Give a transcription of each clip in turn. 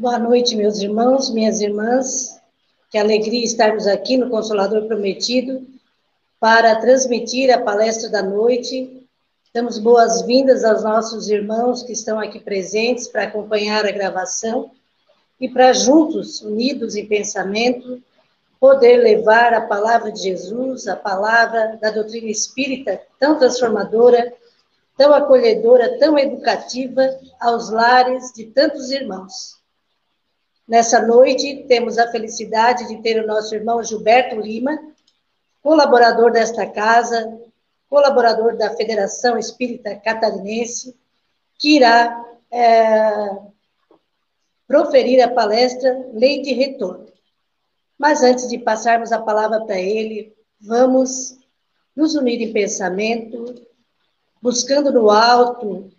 Boa noite, meus irmãos, minhas irmãs. Que alegria estarmos aqui no Consolador Prometido para transmitir a palestra da noite. Damos boas-vindas aos nossos irmãos que estão aqui presentes para acompanhar a gravação e para juntos, unidos em pensamento, poder levar a palavra de Jesus, a palavra da doutrina espírita, tão transformadora, tão acolhedora, tão educativa aos lares de tantos irmãos. Nessa noite, temos a felicidade de ter o nosso irmão Gilberto Lima, colaborador desta casa, colaborador da Federação Espírita Catarinense, que irá é, proferir a palestra Lei de Retorno. Mas antes de passarmos a palavra para ele, vamos nos unir em pensamento, buscando no alto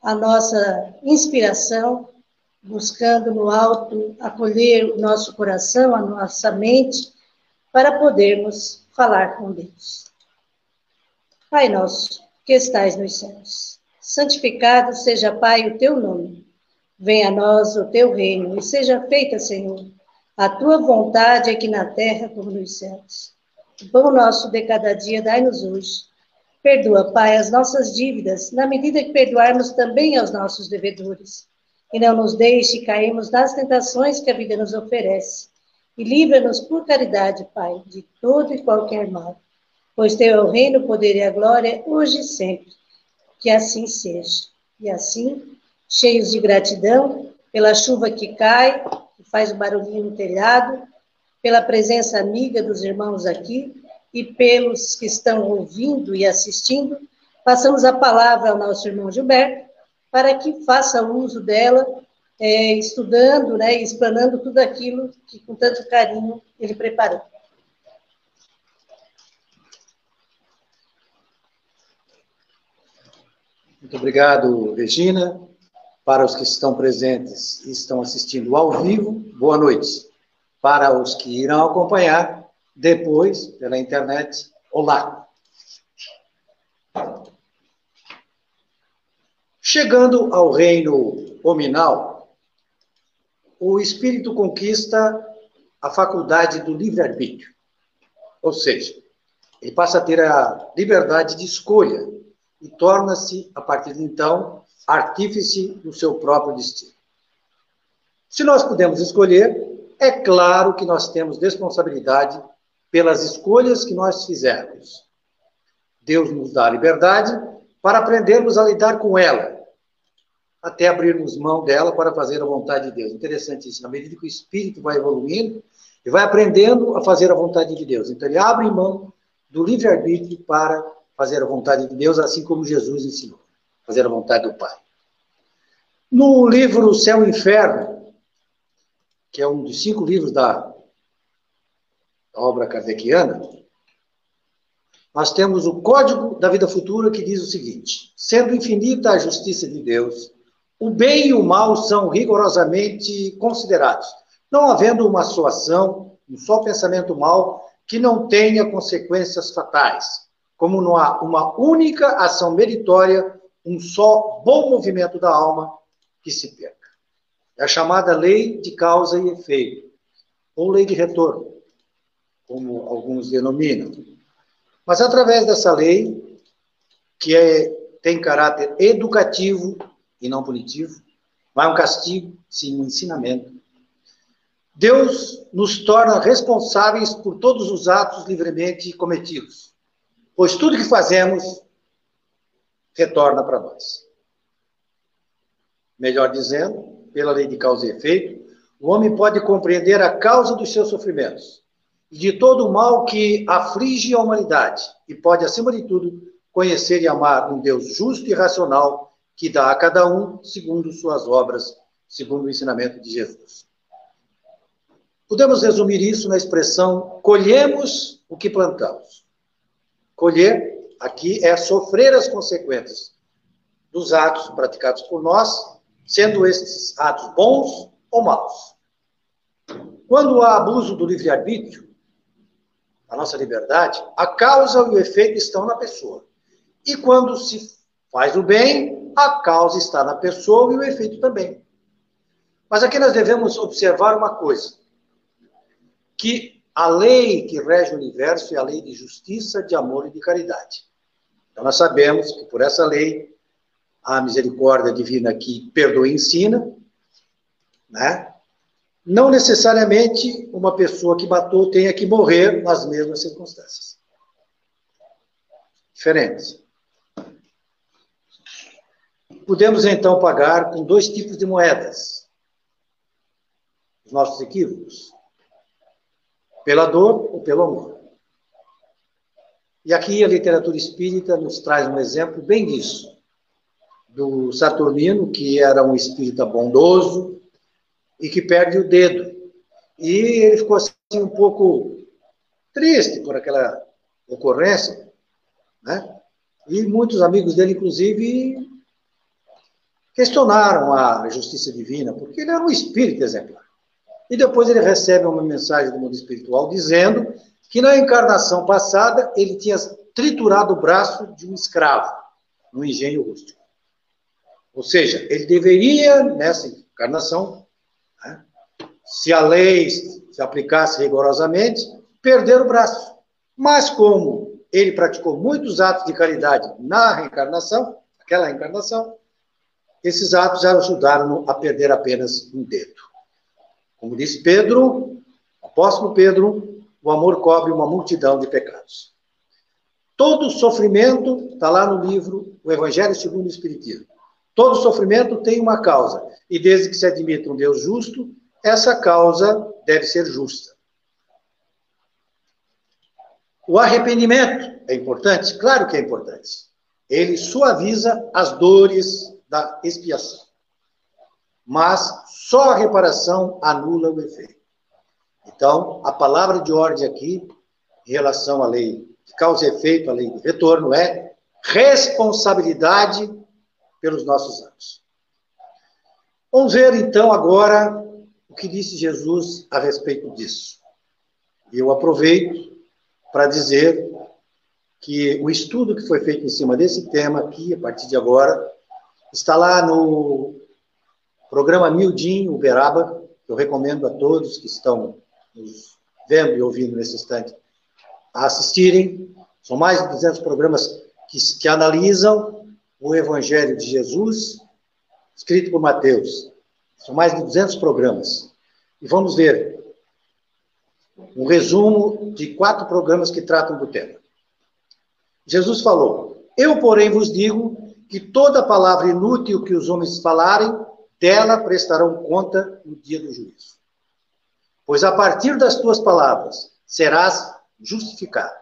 a nossa inspiração buscando no alto acolher o nosso coração, a nossa mente, para podermos falar com Deus. Pai nosso, que estais nos céus, santificado seja, Pai, o teu nome. Venha a nós o teu reino e seja feita, Senhor, a tua vontade aqui na terra como nos céus. O pão nosso de cada dia dai-nos hoje. Perdoa, Pai, as nossas dívidas, na medida que perdoarmos também aos nossos devedores e não nos deixe cairmos nas tentações que a vida nos oferece. E livra-nos por caridade, Pai, de todo e qualquer mal. Pois teu é o reino, o poder e a glória, hoje e sempre. Que assim seja. E assim, cheios de gratidão pela chuva que cai, que faz o barulhinho no telhado, pela presença amiga dos irmãos aqui e pelos que estão ouvindo e assistindo, passamos a palavra ao nosso irmão Gilberto para que faça uso dela, é, estudando né, explanando tudo aquilo que com tanto carinho ele preparou. Muito obrigado, Regina. Para os que estão presentes e estão assistindo ao vivo, boa noite. Para os que irão acompanhar depois pela internet, olá. Chegando ao reino hominal, o espírito conquista a faculdade do livre-arbítrio. Ou seja, ele passa a ter a liberdade de escolha e torna-se, a partir de então, artífice do seu próprio destino. Se nós pudermos escolher, é claro que nós temos responsabilidade pelas escolhas que nós fizermos. Deus nos dá a liberdade para aprendermos a lidar com ela até abrirmos mão dela para fazer a vontade de Deus. Interessante isso. Na medida que o espírito vai evoluindo, e vai aprendendo a fazer a vontade de Deus. Então, ele abre mão do livre-arbítrio para fazer a vontade de Deus, assim como Jesus ensinou, fazer a vontade do Pai. No livro Céu e Inferno, que é um dos cinco livros da obra kardeciana, nós temos o Código da Vida Futura que diz o seguinte: sendo infinita a justiça de Deus, o bem e o mal são rigorosamente considerados, não havendo uma só ação, um só pensamento mal que não tenha consequências fatais, como não há uma única ação meritória, um só bom movimento da alma que se perca. É a chamada lei de causa e efeito, ou lei de retorno, como alguns denominam. Mas através dessa lei, que é, tem caráter educativo, e não punitivo. É um castigo, sim um ensinamento. Deus nos torna responsáveis por todos os atos livremente cometidos, pois tudo que fazemos retorna para nós. Melhor dizendo, pela lei de causa e efeito, o homem pode compreender a causa dos seus sofrimentos e de todo o mal que aflige a humanidade, e pode, acima de tudo, conhecer e amar um Deus justo e racional que dá a cada um segundo suas obras, segundo o ensinamento de Jesus. Podemos resumir isso na expressão colhemos o que plantamos. Colher aqui é sofrer as consequências dos atos praticados por nós, sendo estes atos bons ou maus. Quando há abuso do livre-arbítrio, a nossa liberdade, a causa e o efeito estão na pessoa. E quando se faz o bem, a causa está na pessoa e o efeito também. Mas aqui nós devemos observar uma coisa: que a lei que rege o universo é a lei de justiça, de amor e de caridade. Então nós sabemos que por essa lei a misericórdia divina que perdoa e ensina, né? Não necessariamente uma pessoa que matou tenha que morrer nas mesmas circunstâncias. Diferentes. Podemos então pagar com dois tipos de moedas. Os nossos equívocos. Pela dor ou pelo amor. E aqui a literatura espírita nos traz um exemplo bem disso. Do Saturnino, que era um espírita bondoso e que perde o dedo. E ele ficou assim um pouco triste por aquela ocorrência, né? E muitos amigos dele, inclusive, questionaram a justiça divina, porque ele era um espírito exemplar. E depois ele recebe uma mensagem do mundo espiritual dizendo que na encarnação passada ele tinha triturado o braço de um escravo no engenho rústico. Ou seja, ele deveria, nessa encarnação, né, se a lei se aplicasse rigorosamente, perder o braço. Mas como ele praticou muitos atos de caridade na reencarnação, aquela reencarnação, esses atos já ajudaram a perder apenas um dedo. Como disse Pedro, apóstolo Pedro, o amor cobre uma multidão de pecados. Todo sofrimento, está lá no livro O Evangelho segundo o Espiritismo. Todo sofrimento tem uma causa. E desde que se admita um Deus justo, essa causa deve ser justa. O arrependimento é importante? Claro que é importante. Ele suaviza as dores da expiação. Mas só a reparação anula o efeito. Então, a palavra de ordem aqui, em relação à lei de causa e efeito, a lei de retorno, é responsabilidade pelos nossos atos. Vamos ver então agora o que disse Jesus a respeito disso. Eu aproveito para dizer que o estudo que foi feito em cima desse tema aqui, a partir de agora, Está lá no programa Mildinho, Uberaba, que eu recomendo a todos que estão nos vendo e ouvindo nesse instante a assistirem. São mais de 200 programas que, que analisam o Evangelho de Jesus, escrito por Mateus. São mais de 200 programas. E vamos ver um resumo de quatro programas que tratam do tema. Jesus falou: Eu, porém, vos digo que toda palavra inútil que os homens falarem, dela prestarão conta no dia do juízo. Pois a partir das tuas palavras serás justificado,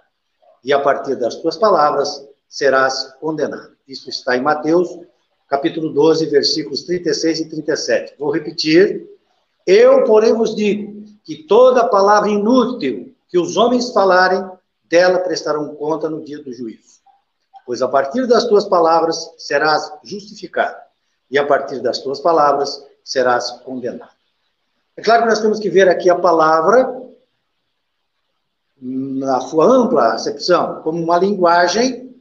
e a partir das tuas palavras serás condenado. Isso está em Mateus, capítulo 12, versículos 36 e 37. Vou repetir. Eu, porém, vos digo que toda palavra inútil que os homens falarem, dela prestarão conta no dia do juízo pois a partir das tuas palavras serás justificado, e a partir das tuas palavras serás condenado. É claro que nós temos que ver aqui a palavra na sua ampla acepção, como uma linguagem,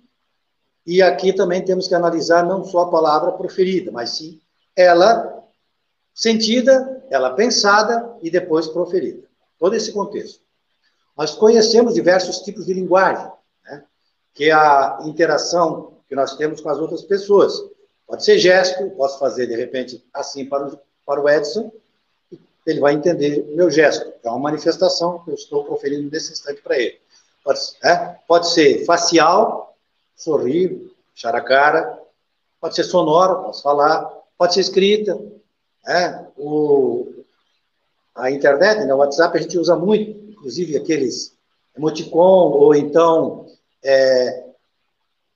e aqui também temos que analisar não só a palavra proferida, mas sim ela sentida, ela pensada e depois proferida. Todo esse contexto. Nós conhecemos diversos tipos de linguagem que é a interação que nós temos com as outras pessoas. Pode ser gesto, posso fazer de repente assim para o, para o Edson, ele vai entender meu gesto. É uma manifestação que eu estou proferindo nesse instante para ele. Pode, é? pode ser facial, sorrir, fechar a cara, pode ser sonoro, posso falar, pode ser escrita. É? O, a internet, né, o WhatsApp, a gente usa muito, inclusive aqueles emoticon, ou então é,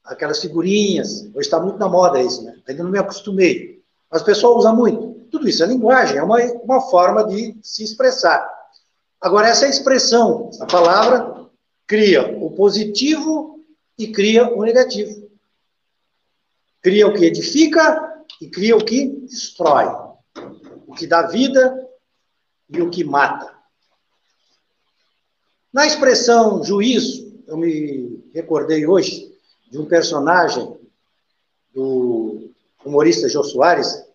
aquelas figurinhas. Hoje está muito na moda isso, né? Ainda não me acostumei. Mas o pessoal usa muito. Tudo isso é linguagem, é uma, uma forma de se expressar. Agora, essa expressão, essa palavra, cria o positivo e cria o negativo. Cria o que edifica e cria o que destrói. O que dá vida e o que mata. Na expressão juízo, eu me recordei hoje de um personagem do humorista Jô Soares,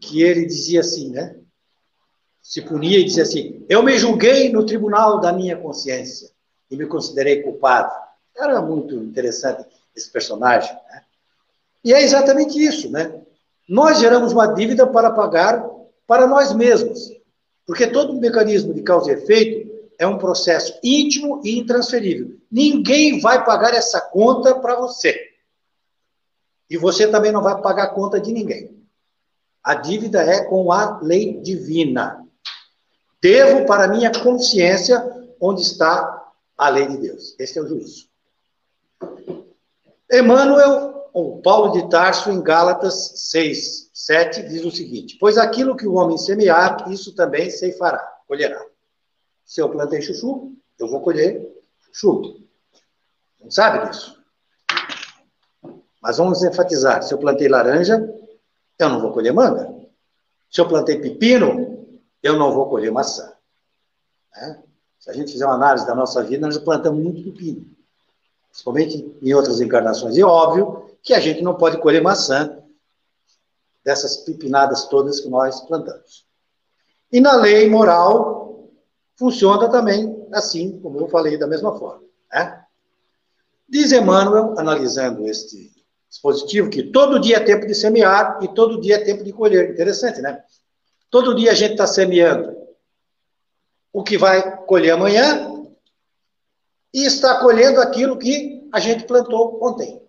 que ele dizia assim, né? se punia e dizia assim: Eu me julguei no tribunal da minha consciência e me considerei culpado. Era muito interessante esse personagem. Né? E é exatamente isso, né? Nós geramos uma dívida para pagar para nós mesmos, porque todo mecanismo de causa e efeito é um processo íntimo e intransferível. Ninguém vai pagar essa conta para você. E você também não vai pagar a conta de ninguém. A dívida é com a lei divina. Devo para minha consciência onde está a lei de Deus. Esse é o juízo. Emmanuel, ou Paulo de Tarso, em Gálatas 6, 7, diz o seguinte: Pois aquilo que o homem semear, isso também ceifará, colherá. Se eu plantei chuchu, eu vou colher chuchu. Não sabe disso? Mas vamos enfatizar: se eu plantei laranja, eu não vou colher manga. Se eu plantei pepino, eu não vou colher maçã. Né? Se a gente fizer uma análise da nossa vida, nós plantamos muito pepino. Principalmente em outras encarnações. E óbvio que a gente não pode colher maçã dessas pepinadas todas que nós plantamos. E na lei moral, funciona também assim, como eu falei, da mesma forma. Né? Diz Emmanuel, analisando este dispositivo, que todo dia é tempo de semear e todo dia é tempo de colher. Interessante, né? Todo dia a gente está semeando o que vai colher amanhã e está colhendo aquilo que a gente plantou ontem.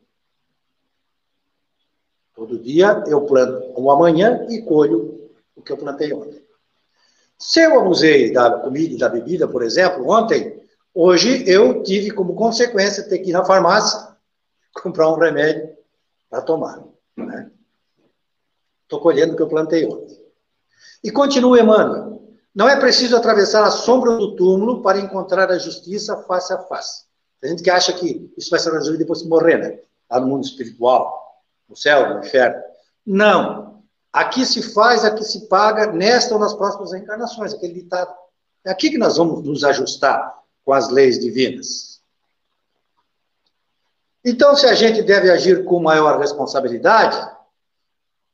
Todo dia eu planto o amanhã e colho o que eu plantei ontem. Se eu abusei da comida e da bebida, por exemplo, ontem, hoje eu tive como consequência ter que ir na farmácia comprar um remédio para tomar. Estou né? colhendo o que eu plantei ontem. E continua Emmanuel. Não é preciso atravessar a sombra do túmulo para encontrar a justiça face a face. Tem gente que acha que isso vai ser resolvido depois de morrer, né? Lá no mundo espiritual, no céu, no inferno. Não. Aqui se faz, aqui se paga, nesta ou nas próximas encarnações, aquele ditado. É aqui que nós vamos nos ajustar com as leis divinas. Então, se a gente deve agir com maior responsabilidade,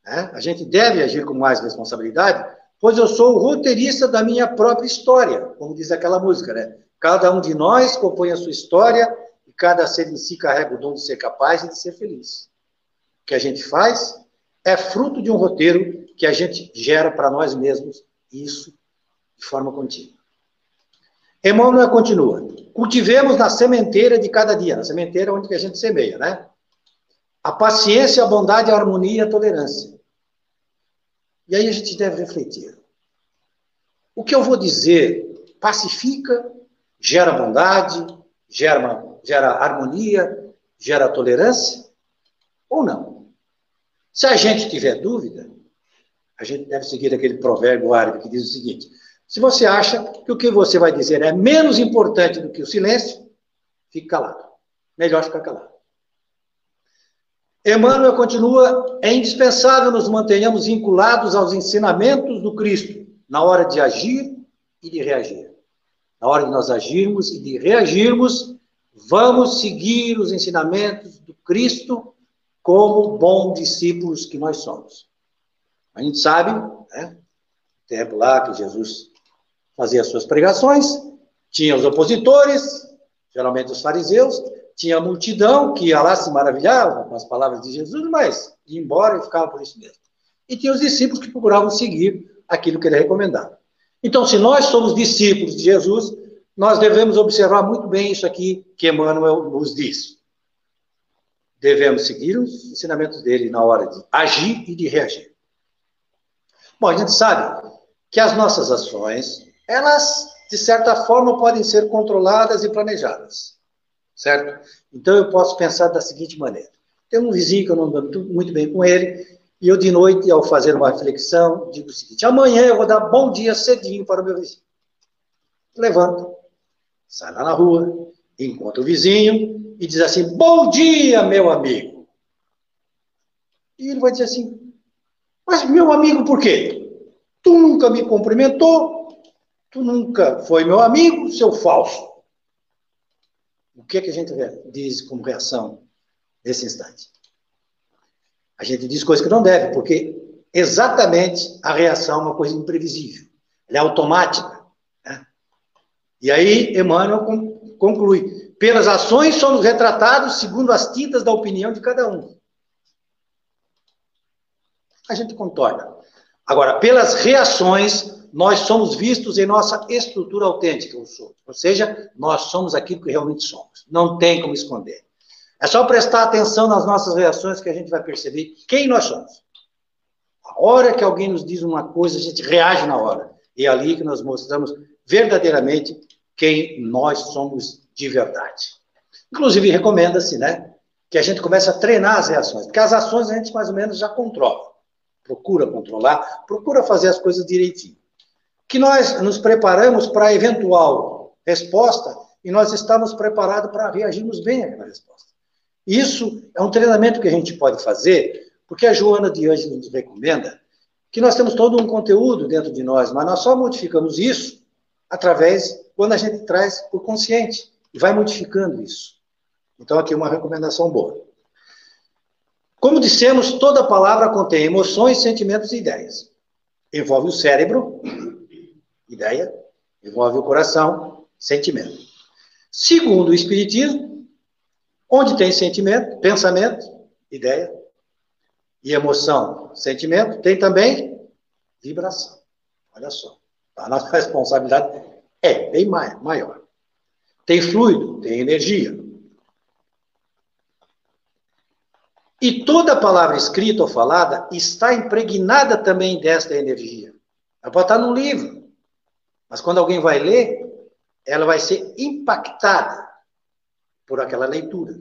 né? a gente deve agir com mais responsabilidade, pois eu sou o roteirista da minha própria história, como diz aquela música, né? Cada um de nós compõe a sua história e cada ser em si carrega o dom de ser capaz e de ser feliz. O que a gente faz é fruto de um roteiro que a gente gera para nós mesmos, isso de forma contínua. Emmanuel continua. Cultivemos na sementeira de cada dia, na sementeira onde a gente semeia, né? A paciência, a bondade, a harmonia e a tolerância. E aí a gente deve refletir. O que eu vou dizer pacifica, gera bondade, gera, gera harmonia, gera tolerância? Ou não? Se a gente tiver dúvida, a gente deve seguir aquele provérbio árabe que diz o seguinte: se você acha que o que você vai dizer é menos importante do que o silêncio, fique calado. Melhor ficar calado. Emmanuel continua: é indispensável nos mantenhamos vinculados aos ensinamentos do Cristo na hora de agir e de reagir. Na hora de nós agirmos e de reagirmos, vamos seguir os ensinamentos do Cristo como bons discípulos que nós somos. A gente sabe, né? tempo lá que Jesus fazia as suas pregações, tinha os opositores, geralmente os fariseus, tinha a multidão que ia lá se maravilhava com as palavras de Jesus, mas ia embora e ficava por isso mesmo. E tinha os discípulos que procuravam seguir aquilo que ele recomendava. Então, se nós somos discípulos de Jesus, nós devemos observar muito bem isso aqui que Emmanuel nos diz. Devemos seguir os ensinamentos dele na hora de agir e de reagir. Bom, a gente sabe que as nossas ações elas, de certa forma, podem ser controladas e planejadas, certo? Então, eu posso pensar da seguinte maneira. Tem um vizinho que eu não dou muito bem com ele, e eu, de noite, ao fazer uma reflexão, digo o seguinte, amanhã eu vou dar bom dia cedinho para o meu vizinho. Levanto, sai lá na rua, encontra o vizinho e diz assim, bom dia, meu amigo. E ele vai dizer assim, mas meu amigo, por quê? Tu nunca me cumprimentou, Tu nunca foi meu amigo, seu falso. O que, é que a gente diz como reação nesse instante? A gente diz coisas que não deve, porque exatamente a reação é uma coisa imprevisível. ela é automática. Né? E aí, Emmanuel conclui: pelas ações somos retratados segundo as tintas da opinião de cada um. A gente contorna. Agora, pelas reações, nós somos vistos em nossa estrutura autêntica, ou seja, nós somos aquilo que realmente somos. Não tem como esconder. É só prestar atenção nas nossas reações que a gente vai perceber quem nós somos. A hora que alguém nos diz uma coisa, a gente reage na hora. E é ali que nós mostramos verdadeiramente quem nós somos de verdade. Inclusive, recomenda-se, né, que a gente comece a treinar as reações, porque as ações a gente mais ou menos já controla. Procura controlar, procura fazer as coisas direitinho. Que nós nos preparamos para a eventual resposta e nós estamos preparados para reagirmos bem àquela resposta. Isso é um treinamento que a gente pode fazer, porque a Joana de Ângelo nos recomenda que nós temos todo um conteúdo dentro de nós, mas nós só modificamos isso através, quando a gente traz por consciente, e vai modificando isso. Então, aqui uma recomendação boa. Como dissemos, toda palavra contém emoções, sentimentos e ideias. Envolve o cérebro, ideia, envolve o coração, sentimento. Segundo o Espiritismo, onde tem sentimento, pensamento, ideia, e emoção, sentimento, tem também vibração. Olha só. A nossa responsabilidade é bem maior. Tem fluido, tem energia. E toda palavra escrita ou falada está impregnada também desta energia. Ela pode estar num livro, mas quando alguém vai ler, ela vai ser impactada por aquela leitura.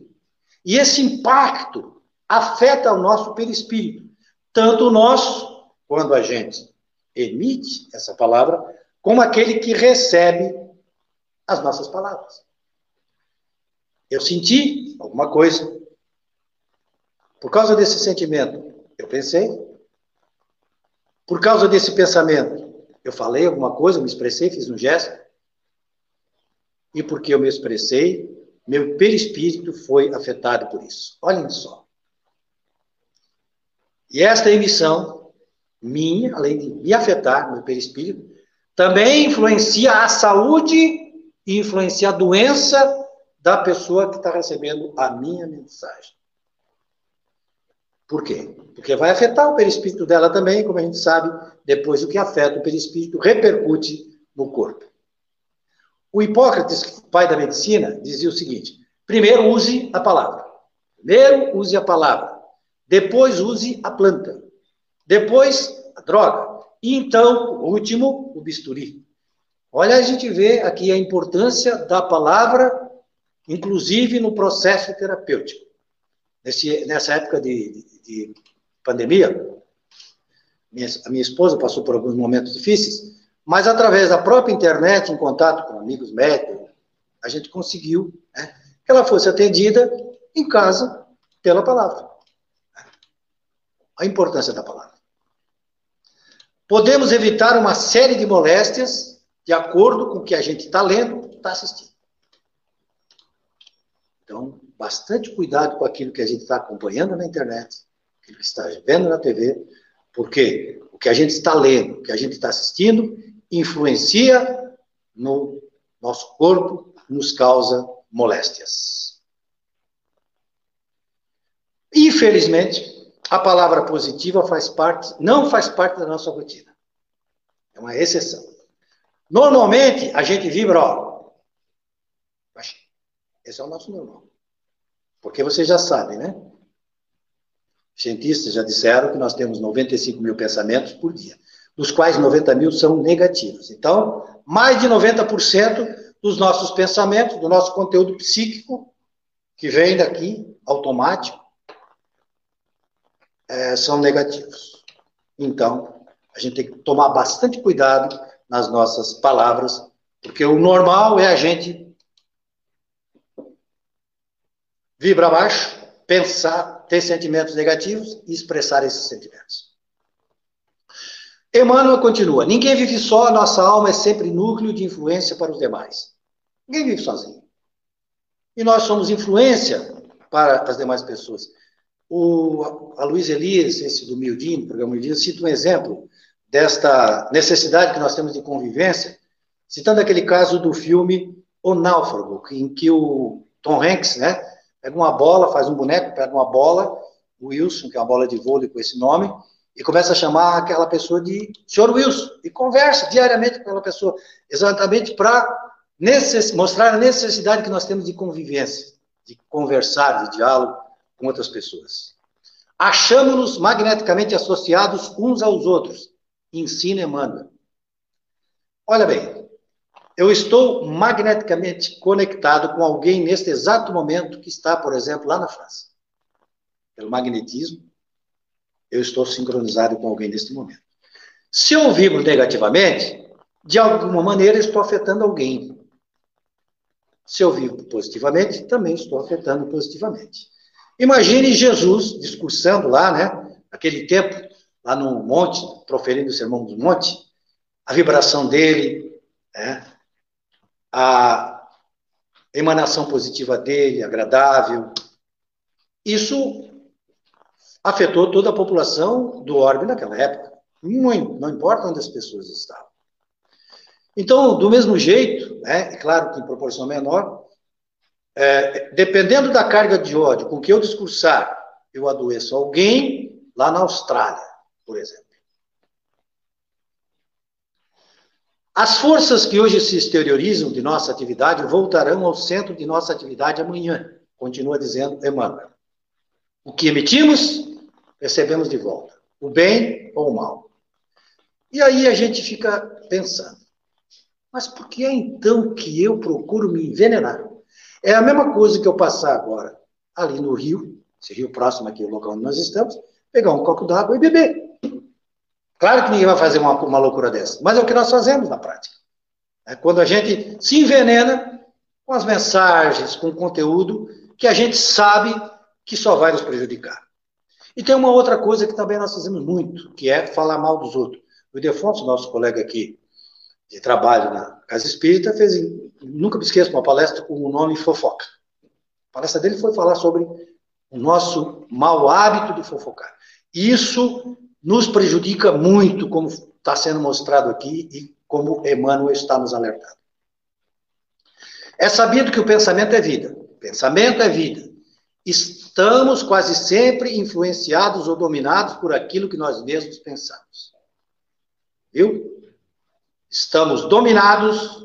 E esse impacto afeta o nosso perispírito, tanto nosso, quando a gente emite essa palavra, como aquele que recebe as nossas palavras. Eu senti alguma coisa. Por causa desse sentimento, eu pensei. Por causa desse pensamento, eu falei alguma coisa, me expressei, fiz um gesto. E porque eu me expressei, meu perispírito foi afetado por isso. Olhem só. E esta emissão minha, além de me afetar, meu perispírito, também influencia a saúde e influencia a doença da pessoa que está recebendo a minha mensagem. Por quê? Porque vai afetar o perispírito dela também, como a gente sabe, depois o que afeta o perispírito repercute no corpo. O Hipócrates, pai da medicina, dizia o seguinte: primeiro use a palavra. Primeiro use a palavra. Depois use a planta. Depois a droga. E então, por último, o bisturi. Olha, a gente vê aqui a importância da palavra, inclusive no processo terapêutico. Nesse, nessa época de, de, de pandemia, minha, a minha esposa passou por alguns momentos difíceis, mas através da própria internet, em contato com amigos médicos, a gente conseguiu né, que ela fosse atendida em casa pela palavra. A importância da palavra. Podemos evitar uma série de moléstias de acordo com o que a gente está lendo, está assistindo. Então, bastante cuidado com aquilo que a gente está acompanhando na internet, aquilo que está vendo na TV, porque o que a gente está lendo, o que a gente está assistindo, influencia no nosso corpo, nos causa moléstias. Infelizmente, a palavra positiva faz parte, não faz parte da nossa rotina. É uma exceção. Normalmente, a gente vibra, ó. Esse é o nosso normal. Porque vocês já sabem, né? Cientistas já disseram que nós temos 95 mil pensamentos por dia dos quais 90 mil são negativos. Então, mais de 90% dos nossos pensamentos, do nosso conteúdo psíquico, que vem daqui, automático, é, são negativos. Então, a gente tem que tomar bastante cuidado nas nossas palavras, porque o normal é a gente vir para baixo, pensar, ter sentimentos negativos e expressar esses sentimentos. Emmanuel continua: ninguém vive só, nossa alma é sempre núcleo de influência para os demais. Ninguém vive sozinho. E nós somos influência para as demais pessoas. O, a Luiz Elias, esse do Mildinho, do programa Mildinho, cita um exemplo desta necessidade que nós temos de convivência, citando aquele caso do filme O Náufrago, em que o Tom Hanks, né, pega uma bola, faz um boneco, pega uma bola, o Wilson, que é uma bola de vôlei com esse nome, e começa a chamar aquela pessoa de Senhor Wilson, e conversa diariamente com aquela pessoa, exatamente para mostrar a necessidade que nós temos de convivência, de conversar, de diálogo com outras pessoas. Achamos-nos magneticamente associados uns aos outros. Ensina Emmanuel. Olha bem, eu estou magneticamente conectado com alguém neste exato momento que está, por exemplo, lá na França. Pelo magnetismo, eu estou sincronizado com alguém neste momento. Se eu vibro negativamente, de alguma maneira estou afetando alguém. Se eu vivo positivamente, também estou afetando positivamente. Imagine Jesus discursando lá, né? Naquele tempo, lá no monte, proferindo o sermão do monte, a vibração dele, né? a emanação positiva dele, agradável. Isso afetou toda a população do orbe naquela época. Muito, não importa onde as pessoas estavam. Então, do mesmo jeito, né, é claro que em proporção menor, é, dependendo da carga de ódio com que eu discursar, eu adoeço alguém lá na Austrália, por exemplo. As forças que hoje se exteriorizam de nossa atividade voltarão ao centro de nossa atividade amanhã, continua dizendo Emmanuel. O que emitimos, recebemos de volta, o bem ou o mal. E aí a gente fica pensando, mas por que é então que eu procuro me envenenar? É a mesma coisa que eu passar agora ali no rio, esse rio próximo aqui, o local onde nós estamos, pegar um copo d'água e beber. Claro que ninguém vai fazer uma, uma loucura dessa, mas é o que nós fazemos na prática. É quando a gente se envenena com as mensagens, com o conteúdo que a gente sabe que só vai nos prejudicar. E tem uma outra coisa que também nós fazemos muito, que é falar mal dos outros. O Idefonso, nosso colega aqui de trabalho na Casa Espírita, fez, nunca me esqueço, uma palestra com o nome Fofoca. A palestra dele foi falar sobre o nosso mau hábito de fofocar. Isso nos prejudica muito, como está sendo mostrado aqui e como Emmanuel está nos alertando. É sabido que o pensamento é vida. Pensamento é vida. Estamos quase sempre influenciados ou dominados por aquilo que nós mesmos pensamos. Viu? Estamos dominados,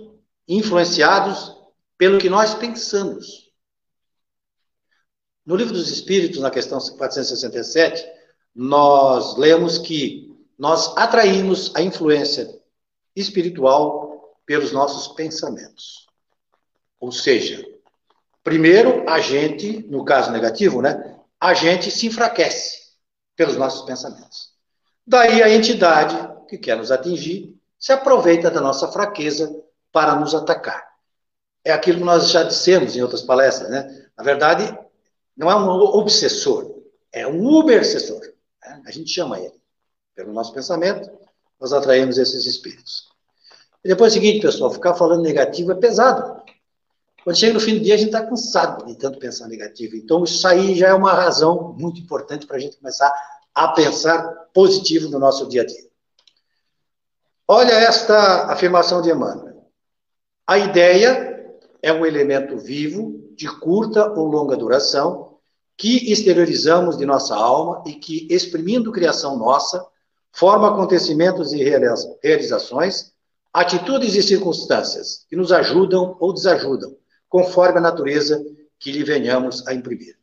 influenciados pelo que nós pensamos. No Livro dos Espíritos, na questão 467, nós lemos que nós atraímos a influência espiritual pelos nossos pensamentos. Ou seja, primeiro a gente, no caso negativo, né, a gente se enfraquece pelos nossos pensamentos. Daí a entidade que quer nos atingir se aproveita da nossa fraqueza para nos atacar. É aquilo que nós já dissemos em outras palestras, né? Na verdade, não é um obsessor, é um ubercessor. A gente chama ele. Pelo nosso pensamento, nós atraímos esses espíritos. E depois é o seguinte, pessoal, ficar falando negativo é pesado. Quando chega no fim do dia, a gente está cansado de tanto pensar negativo. Então, isso aí já é uma razão muito importante para a gente começar a pensar positivo no nosso dia a dia. Olha esta afirmação de Emmanuel. A ideia é um elemento vivo, de curta ou longa duração, que exteriorizamos de nossa alma e que, exprimindo criação nossa, forma acontecimentos e realizações, atitudes e circunstâncias que nos ajudam ou desajudam, conforme a natureza que lhe venhamos a imprimir.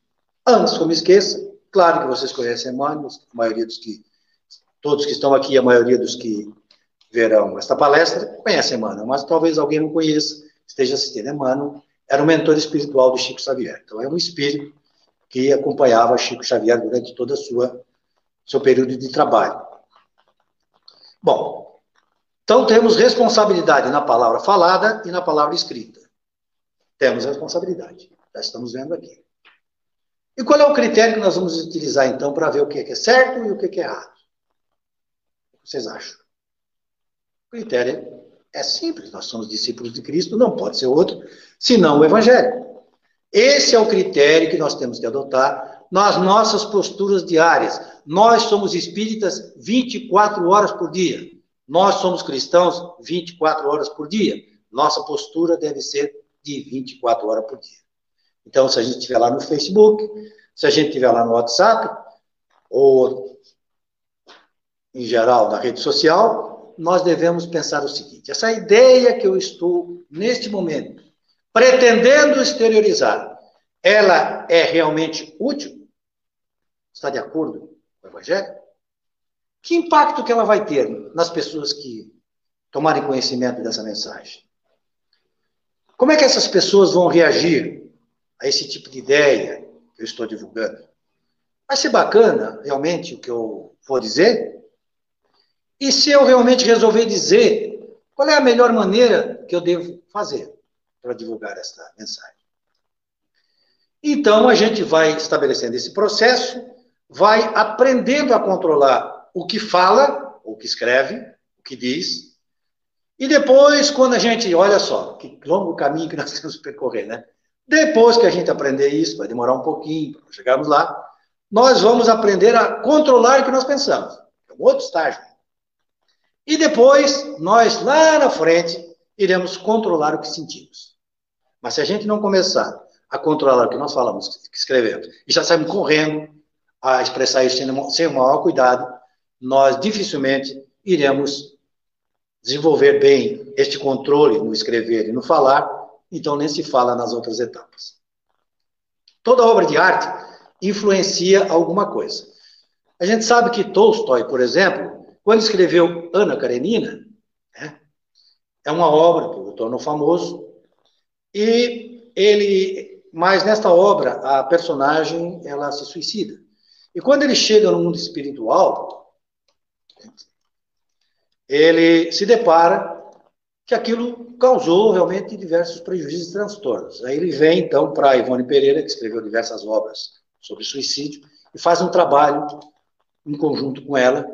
Antes que eu me esqueça, claro que vocês conhecem Emmanuel, a maioria dos que, todos que estão aqui, a maioria dos que verão esta palestra, conhecem Emmanuel, mas talvez alguém não conheça, esteja assistindo. Emmanuel era o mentor espiritual do Chico Xavier. Então, é um espírito que acompanhava Chico Xavier durante todo o seu período de trabalho. Bom, então temos responsabilidade na palavra falada e na palavra escrita. Temos responsabilidade, já estamos vendo aqui. E qual é o critério que nós vamos utilizar, então, para ver o que é certo e o que é errado? O que vocês acham? O critério é simples, nós somos discípulos de Cristo, não pode ser outro, senão o Evangelho. Esse é o critério que nós temos que adotar nas nossas posturas diárias. Nós somos espíritas 24 horas por dia. Nós somos cristãos 24 horas por dia. Nossa postura deve ser de 24 horas por dia. Então, se a gente estiver lá no Facebook, se a gente estiver lá no WhatsApp, ou em geral na rede social, nós devemos pensar o seguinte: essa ideia que eu estou, neste momento, pretendendo exteriorizar, ela é realmente útil? Está de acordo com o Evangelho? Que impacto que ela vai ter nas pessoas que tomarem conhecimento dessa mensagem? Como é que essas pessoas vão reagir a esse tipo de ideia que eu estou divulgando? Vai ser bacana, realmente, o que eu vou dizer? E se eu realmente resolver dizer, qual é a melhor maneira que eu devo fazer para divulgar esta mensagem? Então, a gente vai estabelecendo esse processo, vai aprendendo a controlar o que fala, o que escreve, o que diz, e depois, quando a gente, olha só, que longo caminho que nós temos que percorrer, né? Depois que a gente aprender isso, vai demorar um pouquinho para chegarmos lá, nós vamos aprender a controlar o que nós pensamos. É um outro estágio. E depois, nós lá na frente, iremos controlar o que sentimos. Mas se a gente não começar a controlar o que nós falamos, que escrevemos, e já saímos correndo a expressar isso sem o maior cuidado, nós dificilmente iremos desenvolver bem este controle no escrever e no falar, então nem se fala nas outras etapas. Toda obra de arte influencia alguma coisa. A gente sabe que Tolstói, por exemplo, quando escreveu Ana Karenina, né, é uma obra que o tornou famoso, e ele, mas nesta obra, a personagem, ela se suicida. E quando ele chega no mundo espiritual, ele se depara que aquilo causou realmente diversos prejuízos e transtornos. Aí ele vem, então, para Ivone Pereira, que escreveu diversas obras sobre suicídio, e faz um trabalho em conjunto com ela,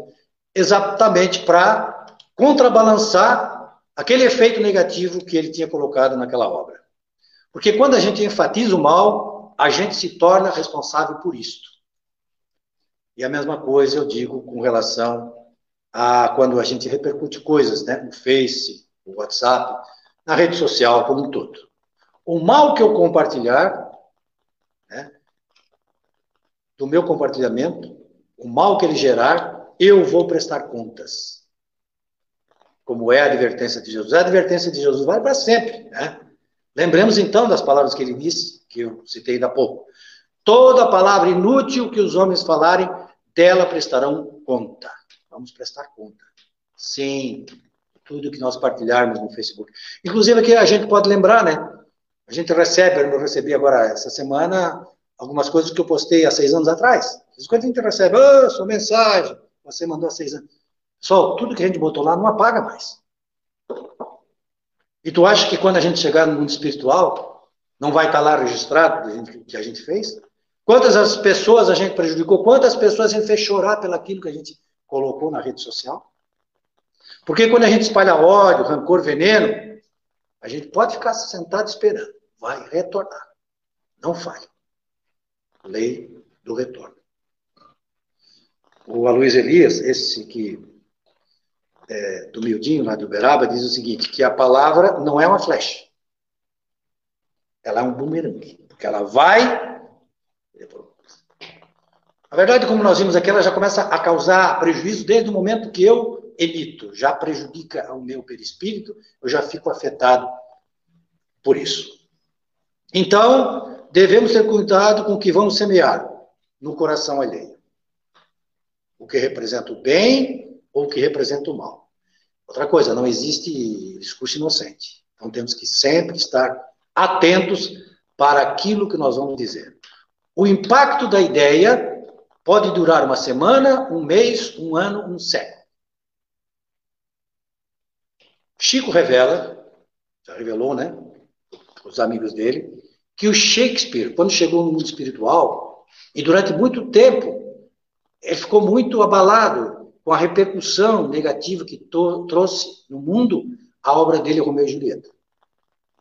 exatamente para contrabalançar aquele efeito negativo que ele tinha colocado naquela obra. Porque quando a gente enfatiza o mal, a gente se torna responsável por isto. E a mesma coisa eu digo com relação a quando a gente repercute coisas, né, no Face, no WhatsApp, na rede social como um todo. O mal que eu compartilhar, né, do meu compartilhamento, o mal que ele gerar, eu vou prestar contas. Como é a advertência de Jesus. A advertência de Jesus vai para sempre. Né? Lembremos então das palavras que ele disse, que eu citei há pouco. Toda palavra inútil que os homens falarem, dela prestarão conta. Vamos prestar conta. Sim, tudo que nós partilharmos no Facebook. Inclusive aqui a gente pode lembrar, né? A gente recebe, eu recebi agora essa semana, algumas coisas que eu postei há seis anos atrás. Quando a gente recebe, oh, sua mensagem, você mandou há seis anos. Só tudo que a gente botou lá não apaga mais. E tu acha que quando a gente chegar no mundo espiritual, não vai estar lá registrado o que a gente fez? Quantas as pessoas a gente prejudicou? Quantas pessoas a gente fez chorar pelaquilo que a gente colocou na rede social. Porque quando a gente espalha ódio, rancor, veneno, a gente pode ficar sentado esperando. Vai retornar. Não falha. Lei do retorno. O Aloysio Elias, esse que é, do Mildinho, lá do Uberaba, diz o seguinte, que a palavra não é uma flecha. Ela é um bumerangue. Porque ela vai a verdade, como nós vimos aqui, ela já começa a causar prejuízo desde o momento que eu emito, já prejudica o meu perispírito, eu já fico afetado por isso. Então, devemos ter cuidado com o que vamos semear no coração alheio. O que representa o bem ou o que representa o mal. Outra coisa, não existe discurso inocente. Então temos que sempre estar atentos para aquilo que nós vamos dizer. O impacto da ideia Pode durar uma semana, um mês, um ano, um século. Chico revela, já revelou, né? Os amigos dele, que o Shakespeare, quando chegou no mundo espiritual, e durante muito tempo, ele ficou muito abalado com a repercussão negativa que trouxe no mundo a obra dele, Romeu e Julieta.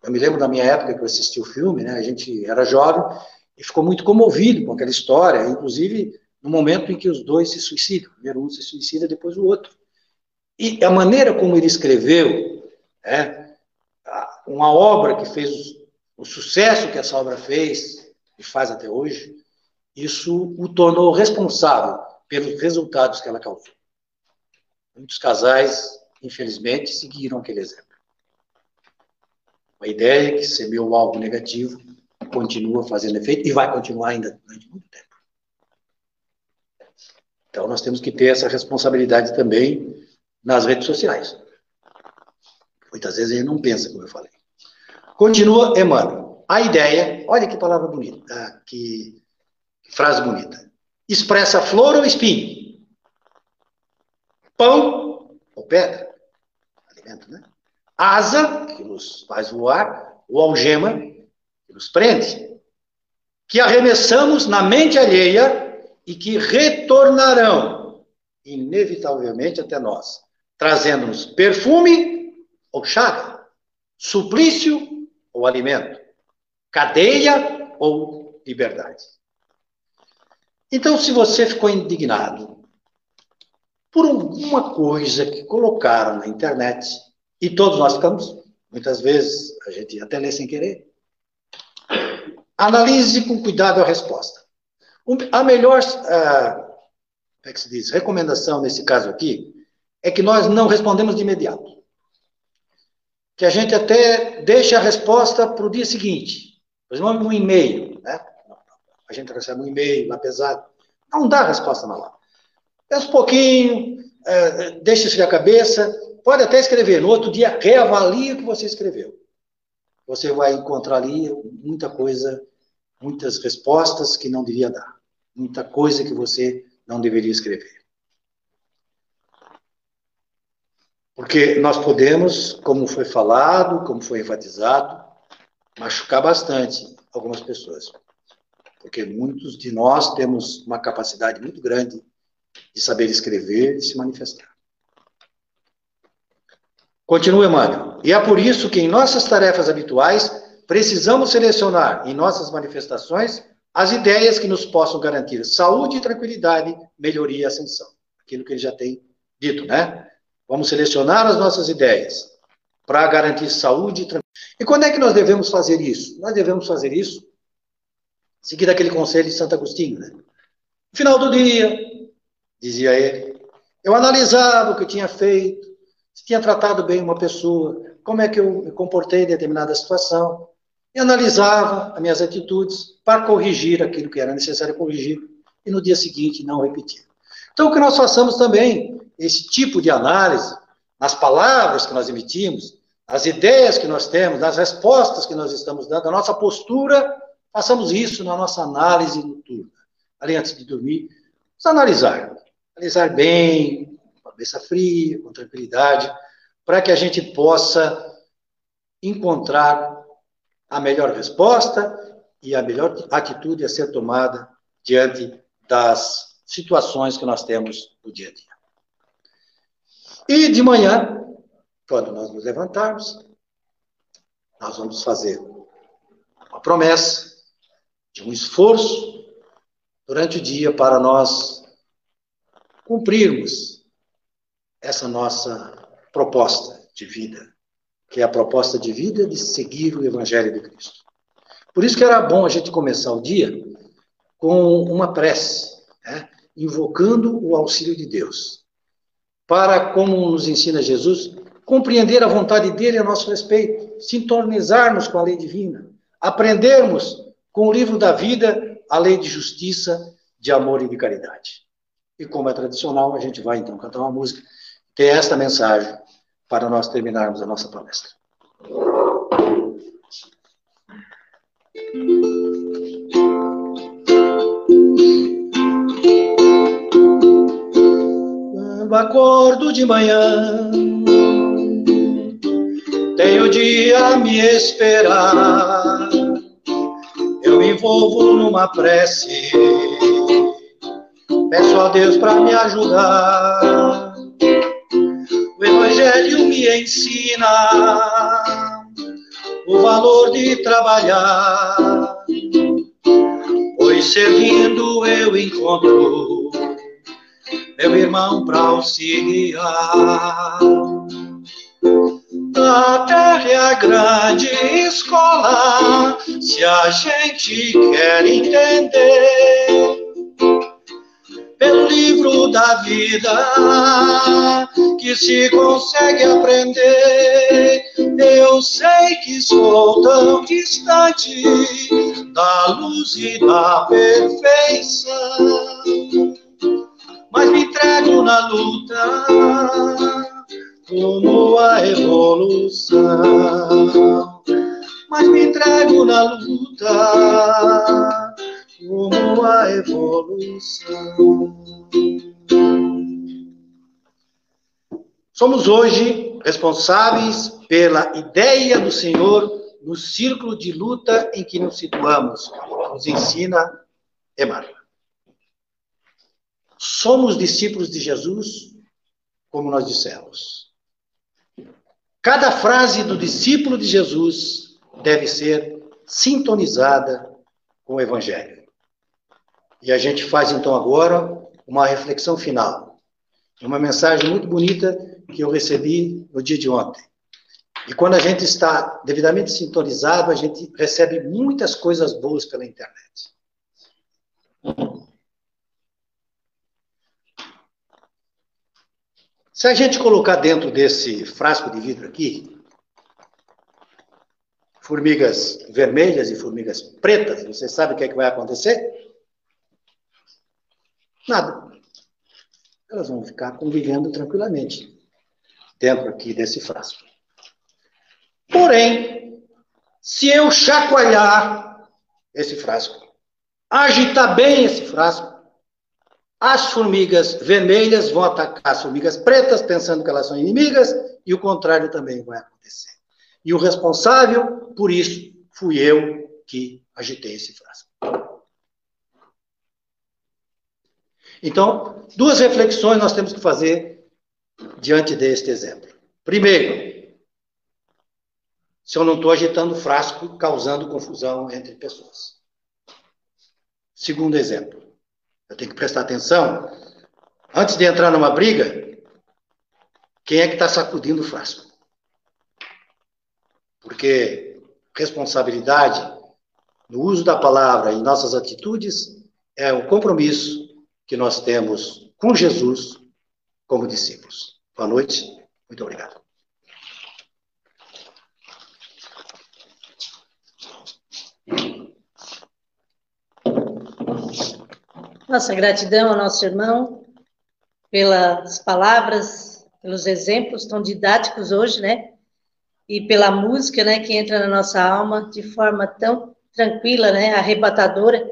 Eu me lembro da minha época que eu assisti o filme, né? A gente era jovem e ficou muito comovido com aquela história, inclusive no momento em que os dois se suicidam. Primeiro um se suicida, depois o outro. E a maneira como ele escreveu, é, uma obra que fez o sucesso que essa obra fez e faz até hoje, isso o tornou responsável pelos resultados que ela causou. Muitos casais, infelizmente, seguiram aquele exemplo. Uma ideia que semeou algo negativo continua fazendo efeito e vai continuar ainda durante muito tempo. Então, nós temos que ter essa responsabilidade também nas redes sociais. Muitas vezes a gente não pensa, como eu falei. Continua Emmanuel. A ideia, olha que palavra bonita, ah, que, que frase bonita. Expressa flor ou espinho? Pão ou pedra? Alimento, né? Asa, que nos faz voar, ou algema, que nos prende. Que arremessamos na mente alheia e que retornarão inevitavelmente até nós, trazendo-nos perfume ou chaga, suplício ou alimento, cadeia ou liberdade. Então, se você ficou indignado por alguma coisa que colocaram na internet, e todos nós ficamos, muitas vezes a gente até lê sem querer, analise com cuidado a resposta. A melhor, uh, como é que se diz, recomendação nesse caso aqui é que nós não respondemos de imediato. Que a gente até deixe a resposta para o dia seguinte. Por exemplo, um e-mail, né? A gente recebe um e-mail lá pesado. Não dá a resposta na hora. Pensa um pouquinho, uh, deixa esfriar a cabeça, pode até escrever. No outro dia, reavalie o que você escreveu. Você vai encontrar ali muita coisa muitas respostas que não devia dar, muita coisa que você não deveria escrever. Porque nós podemos, como foi falado, como foi enfatizado, machucar bastante algumas pessoas. Porque muitos de nós temos uma capacidade muito grande de saber escrever e se manifestar. Continua, Emmanuel. E é por isso que em nossas tarefas habituais Precisamos selecionar em nossas manifestações as ideias que nos possam garantir saúde tranquilidade, melhoria e ascensão. Aquilo que ele já tem dito, né? Vamos selecionar as nossas ideias para garantir saúde e tranquilidade. E quando é que nós devemos fazer isso? Nós devemos fazer isso seguindo aquele conselho de Santo Agostinho, né? Final do dia, dizia ele, eu analisava o que eu tinha feito, se tinha tratado bem uma pessoa, como é que eu me comportei em determinada situação, e analisava as minhas atitudes para corrigir aquilo que era necessário corrigir e no dia seguinte não repetir. Então, que nós façamos também, esse tipo de análise, nas palavras que nós emitimos, as ideias que nós temos, nas respostas que nós estamos dando, a nossa postura, façamos isso na nossa análise noturna. Ali antes de dormir, vamos analisar. Analisar bem, com cabeça fria, com tranquilidade, para que a gente possa encontrar a melhor resposta e a melhor atitude a ser tomada diante das situações que nós temos no dia a dia. E de manhã, quando nós nos levantarmos, nós vamos fazer uma promessa de um esforço durante o dia para nós cumprirmos essa nossa proposta de vida que é a proposta de vida de seguir o Evangelho de Cristo. Por isso que era bom a gente começar o dia com uma prece, né? invocando o auxílio de Deus, para, como nos ensina Jesus, compreender a vontade dele a nosso respeito, sintonizarmos com a lei divina, aprendermos com o livro da vida a lei de justiça, de amor e de caridade. E como é tradicional, a gente vai então cantar uma música, que é esta mensagem para nós terminarmos a nossa palestra. Quando acordo de manhã, tenho o dia a me esperar. Eu me envolvo numa prece, peço a Deus para me ajudar. O Evangelho me ensina o valor de trabalhar, pois servindo eu encontro meu irmão para auxiliar. A terra é a grande escola, se a gente quer entender livro da vida que se consegue aprender. Eu sei que sou tão distante da luz e da perfeição, mas me entrego na luta como a evolução. Mas me entrego na luta como a evolução. Somos hoje responsáveis pela ideia do Senhor no círculo de luta em que nos situamos, nos ensina Emmanuel. Somos discípulos de Jesus, como nós dissemos. Cada frase do discípulo de Jesus deve ser sintonizada com o Evangelho. E a gente faz então agora uma reflexão final. Uma mensagem muito bonita que eu recebi no dia de ontem. E quando a gente está devidamente sintonizado, a gente recebe muitas coisas boas pela internet. Se a gente colocar dentro desse frasco de vidro aqui, formigas vermelhas e formigas pretas, você sabe o que, é que vai acontecer? Nada. Elas vão ficar convivendo tranquilamente dentro aqui desse frasco. Porém, se eu chacoalhar esse frasco, agitar bem esse frasco, as formigas vermelhas vão atacar as formigas pretas, pensando que elas são inimigas, e o contrário também vai acontecer. E o responsável por isso fui eu que agitei esse frasco. Então, duas reflexões nós temos que fazer diante deste exemplo. Primeiro, se eu não estou agitando frasco, causando confusão entre pessoas. Segundo exemplo, eu tenho que prestar atenção. Antes de entrar numa briga, quem é que está sacudindo o frasco? Porque responsabilidade no uso da palavra e nossas atitudes é um compromisso que nós temos com Jesus como discípulos. Boa noite, muito obrigado. Nossa gratidão ao nosso irmão pelas palavras, pelos exemplos tão didáticos hoje, né? E pela música, né, que entra na nossa alma de forma tão tranquila, né, arrebatadora.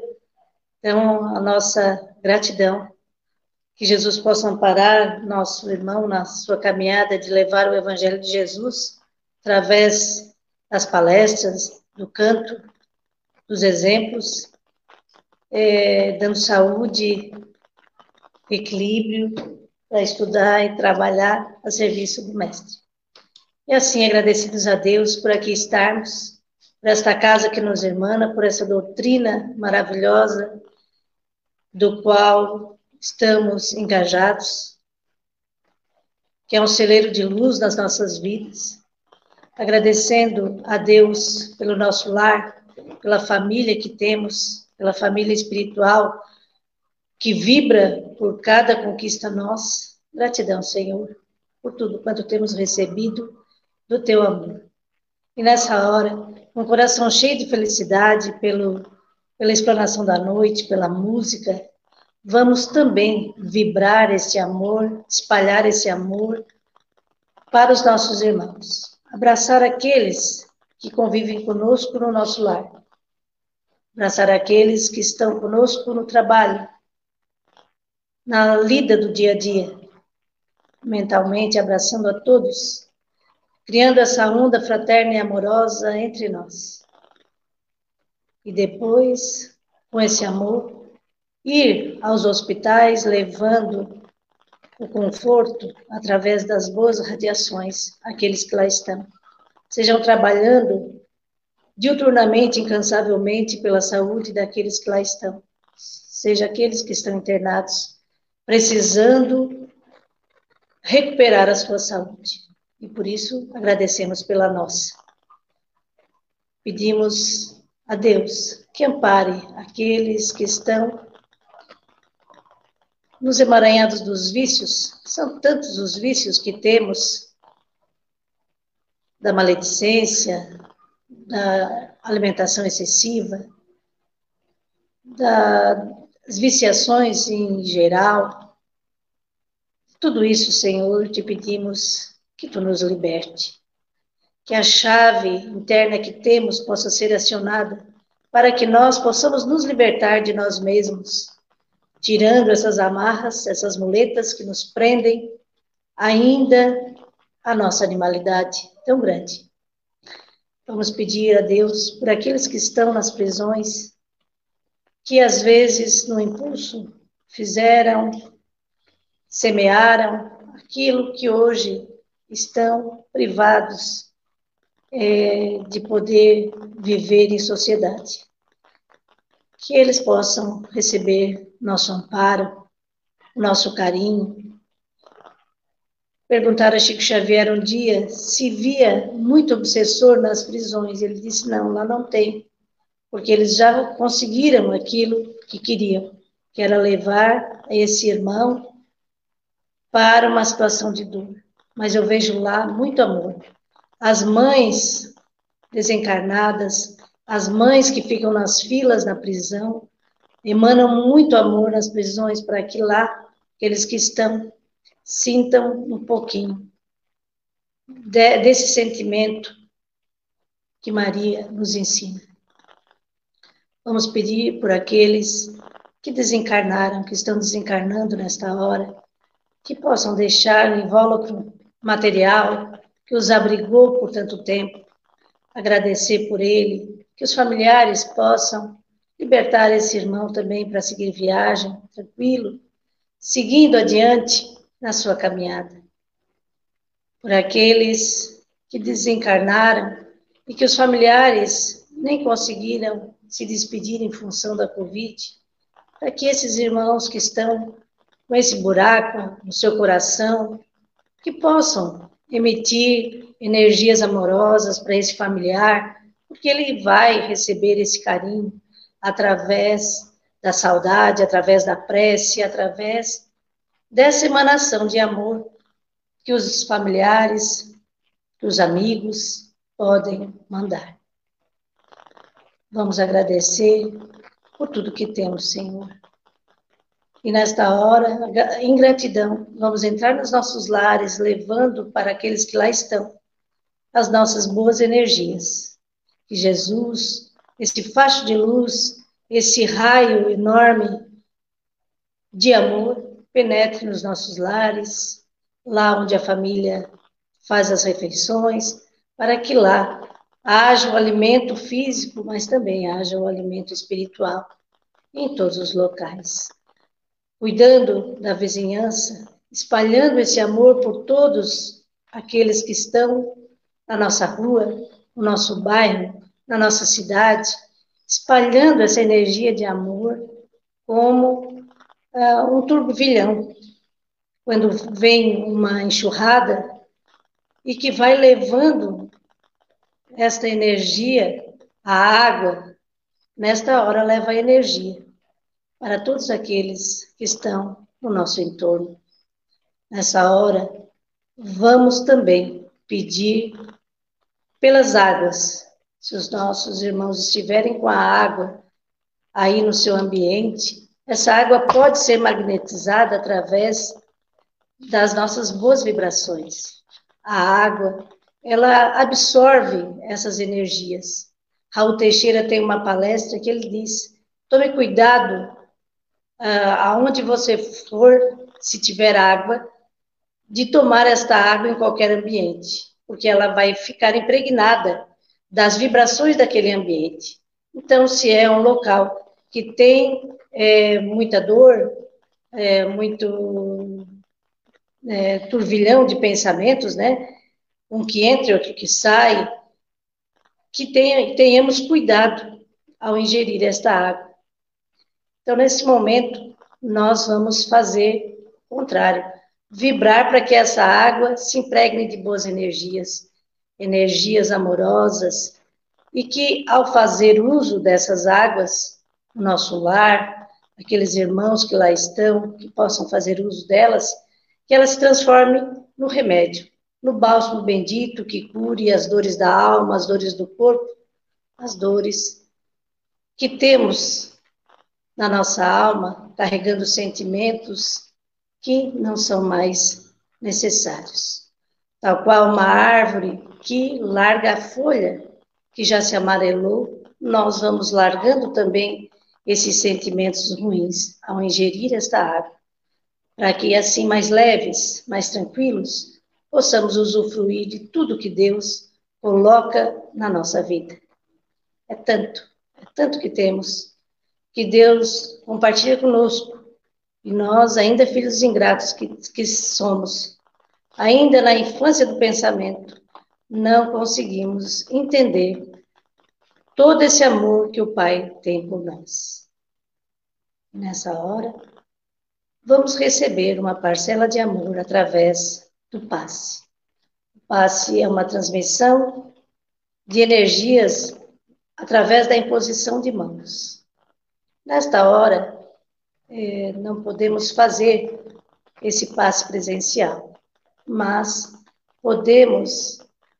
Então, a nossa gratidão. Que Jesus possa amparar nosso irmão na sua caminhada de levar o Evangelho de Jesus através das palestras, do canto, dos exemplos é, dando saúde, equilíbrio para estudar e trabalhar a serviço do Mestre. E assim, agradecidos a Deus por aqui estarmos, por esta casa que nos irmana, por essa doutrina maravilhosa do qual estamos engajados, que é um celeiro de luz nas nossas vidas, agradecendo a Deus pelo nosso lar, pela família que temos, pela família espiritual que vibra por cada conquista nossa. Gratidão, Senhor, por tudo quanto temos recebido do teu amor. E nessa hora, o coração cheio de felicidade pelo, pela explanação da noite, pela música, vamos também vibrar esse amor, espalhar esse amor para os nossos irmãos. Abraçar aqueles que convivem conosco no nosso lar abraçar aqueles que estão conosco no trabalho, na lida do dia a dia, mentalmente abraçando a todos, criando essa onda fraterna e amorosa entre nós. E depois, com esse amor, ir aos hospitais levando o conforto através das boas radiações àqueles que lá estão. Sejam trabalhando diuturnamente, incansavelmente, pela saúde daqueles que lá estão, seja aqueles que estão internados, precisando recuperar a sua saúde. E por isso agradecemos pela nossa. Pedimos a Deus que ampare aqueles que estão nos emaranhados dos vícios. São tantos os vícios que temos da maledicência, da alimentação excessiva, das viciações em geral. Tudo isso, Senhor, te pedimos que tu nos liberte. Que a chave interna que temos possa ser acionada para que nós possamos nos libertar de nós mesmos, tirando essas amarras, essas muletas que nos prendem ainda a nossa animalidade tão grande. Vamos pedir a Deus por aqueles que estão nas prisões, que às vezes, no impulso, fizeram, semearam aquilo que hoje estão privados é, de poder viver em sociedade. Que eles possam receber nosso amparo, nosso carinho, Perguntaram a Chico Xavier um dia se via muito obsessor nas prisões. Ele disse: não, lá não tem, porque eles já conseguiram aquilo que queriam, que era levar esse irmão para uma situação de dor. Mas eu vejo lá muito amor. As mães desencarnadas, as mães que ficam nas filas na prisão, emanam muito amor nas prisões para que lá, aqueles que estão sintam um pouquinho de, desse sentimento que Maria nos ensina. Vamos pedir por aqueles que desencarnaram, que estão desencarnando nesta hora, que possam deixar o invólucro material que os abrigou por tanto tempo, agradecer por ele, que os familiares possam libertar esse irmão também para seguir viagem, tranquilo, seguindo adiante na sua caminhada. Por aqueles que desencarnaram e que os familiares nem conseguiram se despedir em função da Covid, para que esses irmãos que estão com esse buraco no seu coração, que possam emitir energias amorosas para esse familiar, porque ele vai receber esse carinho através da saudade, através da prece, através dessa emanação de amor que os familiares, que os amigos podem mandar. Vamos agradecer por tudo que temos, Senhor. E nesta hora, em gratidão, vamos entrar nos nossos lares, levando para aqueles que lá estão as nossas boas energias. Que Jesus, esse facho de luz, esse raio enorme de amor, penetre nos nossos lares, lá onde a família faz as refeições, para que lá haja o alimento físico, mas também haja o alimento espiritual em todos os locais. Cuidando da vizinhança, espalhando esse amor por todos aqueles que estão na nossa rua, no nosso bairro, na nossa cidade, espalhando essa energia de amor como uh, um turbilhão, quando vem uma enxurrada e que vai levando esta energia, a água, nesta hora leva a energia para todos aqueles que estão no nosso entorno. Nessa hora, vamos também pedir pelas águas. Se os nossos irmãos estiverem com a água aí no seu ambiente, essa água pode ser magnetizada através das nossas boas vibrações. A água, ela absorve essas energias. Raul Teixeira tem uma palestra que ele diz: tome cuidado aonde você for, se tiver água, de tomar esta água em qualquer ambiente, porque ela vai ficar impregnada das vibrações daquele ambiente. Então, se é um local que tem é, muita dor, é, muito é, turvilhão de pensamentos, né? Um que entra, outro que sai, que tenha, tenhamos cuidado ao ingerir esta água. Então, nesse momento, nós vamos fazer contrário, vibrar para que essa água se impregne de boas energias, energias amorosas, e que ao fazer uso dessas águas no nosso lar, aqueles irmãos que lá estão, que possam fazer uso delas, que elas se transformem no remédio, no bálsamo bendito que cure as dores da alma, as dores do corpo, as dores que temos na nossa alma, carregando sentimentos que não são mais necessários. Tal qual uma árvore que larga a folha que já se amarelou, nós vamos largando também esses sentimentos ruins ao ingerir esta água, para que assim mais leves, mais tranquilos, possamos usufruir de tudo que Deus coloca na nossa vida. É tanto, é tanto que temos, que Deus compartilha conosco, e nós, ainda filhos ingratos que, que somos, ainda na infância do pensamento, não conseguimos entender todo esse amor que o Pai tem por nós. Nessa hora, vamos receber uma parcela de amor através do passe. O passe é uma transmissão de energias através da imposição de mãos. Nesta hora, eh, não podemos fazer esse passe presencial, mas podemos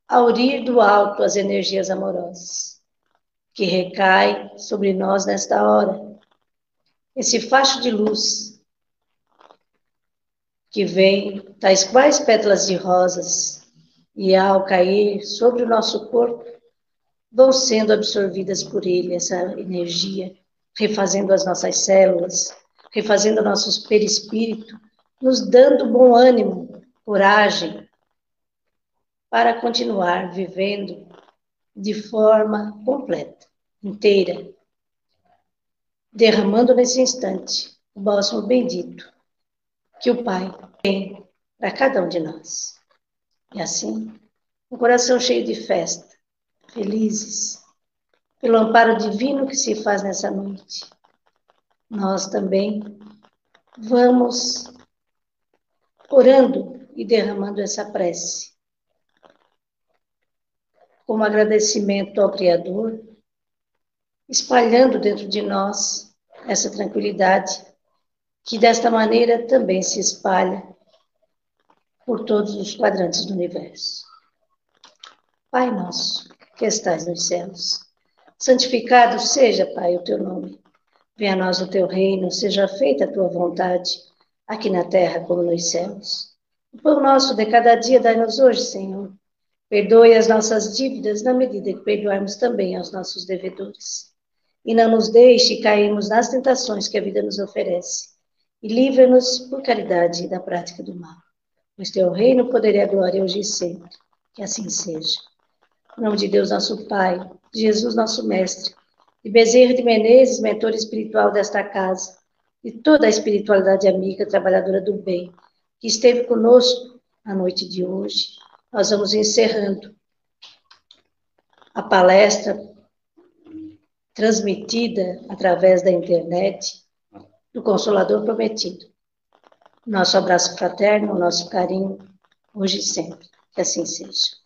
aurir do alto as energias amorosas que recai sobre nós nesta hora. Esse facho de luz que vem, tais quais pétalas de rosas, e ao cair sobre o nosso corpo, vão sendo absorvidas por ele, essa energia, refazendo as nossas células, refazendo o nosso perispírito, nos dando bom ânimo, coragem, para continuar vivendo de forma completa, inteira, derramando nesse instante o bálsamo bendito que o Pai tem para cada um de nós. E assim, um coração cheio de festa, felizes, pelo amparo divino que se faz nessa noite, nós também vamos orando e derramando essa prece como agradecimento ao Criador, espalhando dentro de nós essa tranquilidade, que desta maneira também se espalha por todos os quadrantes do universo. Pai nosso, que estais nos céus, santificado seja, Pai, o teu nome. Venha a nós o teu reino, seja feita a tua vontade, aqui na terra como nos céus. O pão nosso de cada dia dai-nos hoje, Senhor Perdoe as nossas dívidas na medida que perdoarmos também aos nossos devedores. E não nos deixe cairmos nas tentações que a vida nos oferece. E livra-nos por caridade da prática do mal. Pois teu reino, poder e a glória hoje e sempre. Que assim seja. Em nome de Deus, nosso Pai, Jesus, nosso Mestre, de Bezerra de Menezes, mentor espiritual desta casa, e toda a espiritualidade amiga, trabalhadora do bem, que esteve conosco na noite de hoje nós vamos encerrando a palestra transmitida através da internet do Consolador Prometido. Nosso abraço fraterno, nosso carinho, hoje e sempre. Que assim seja.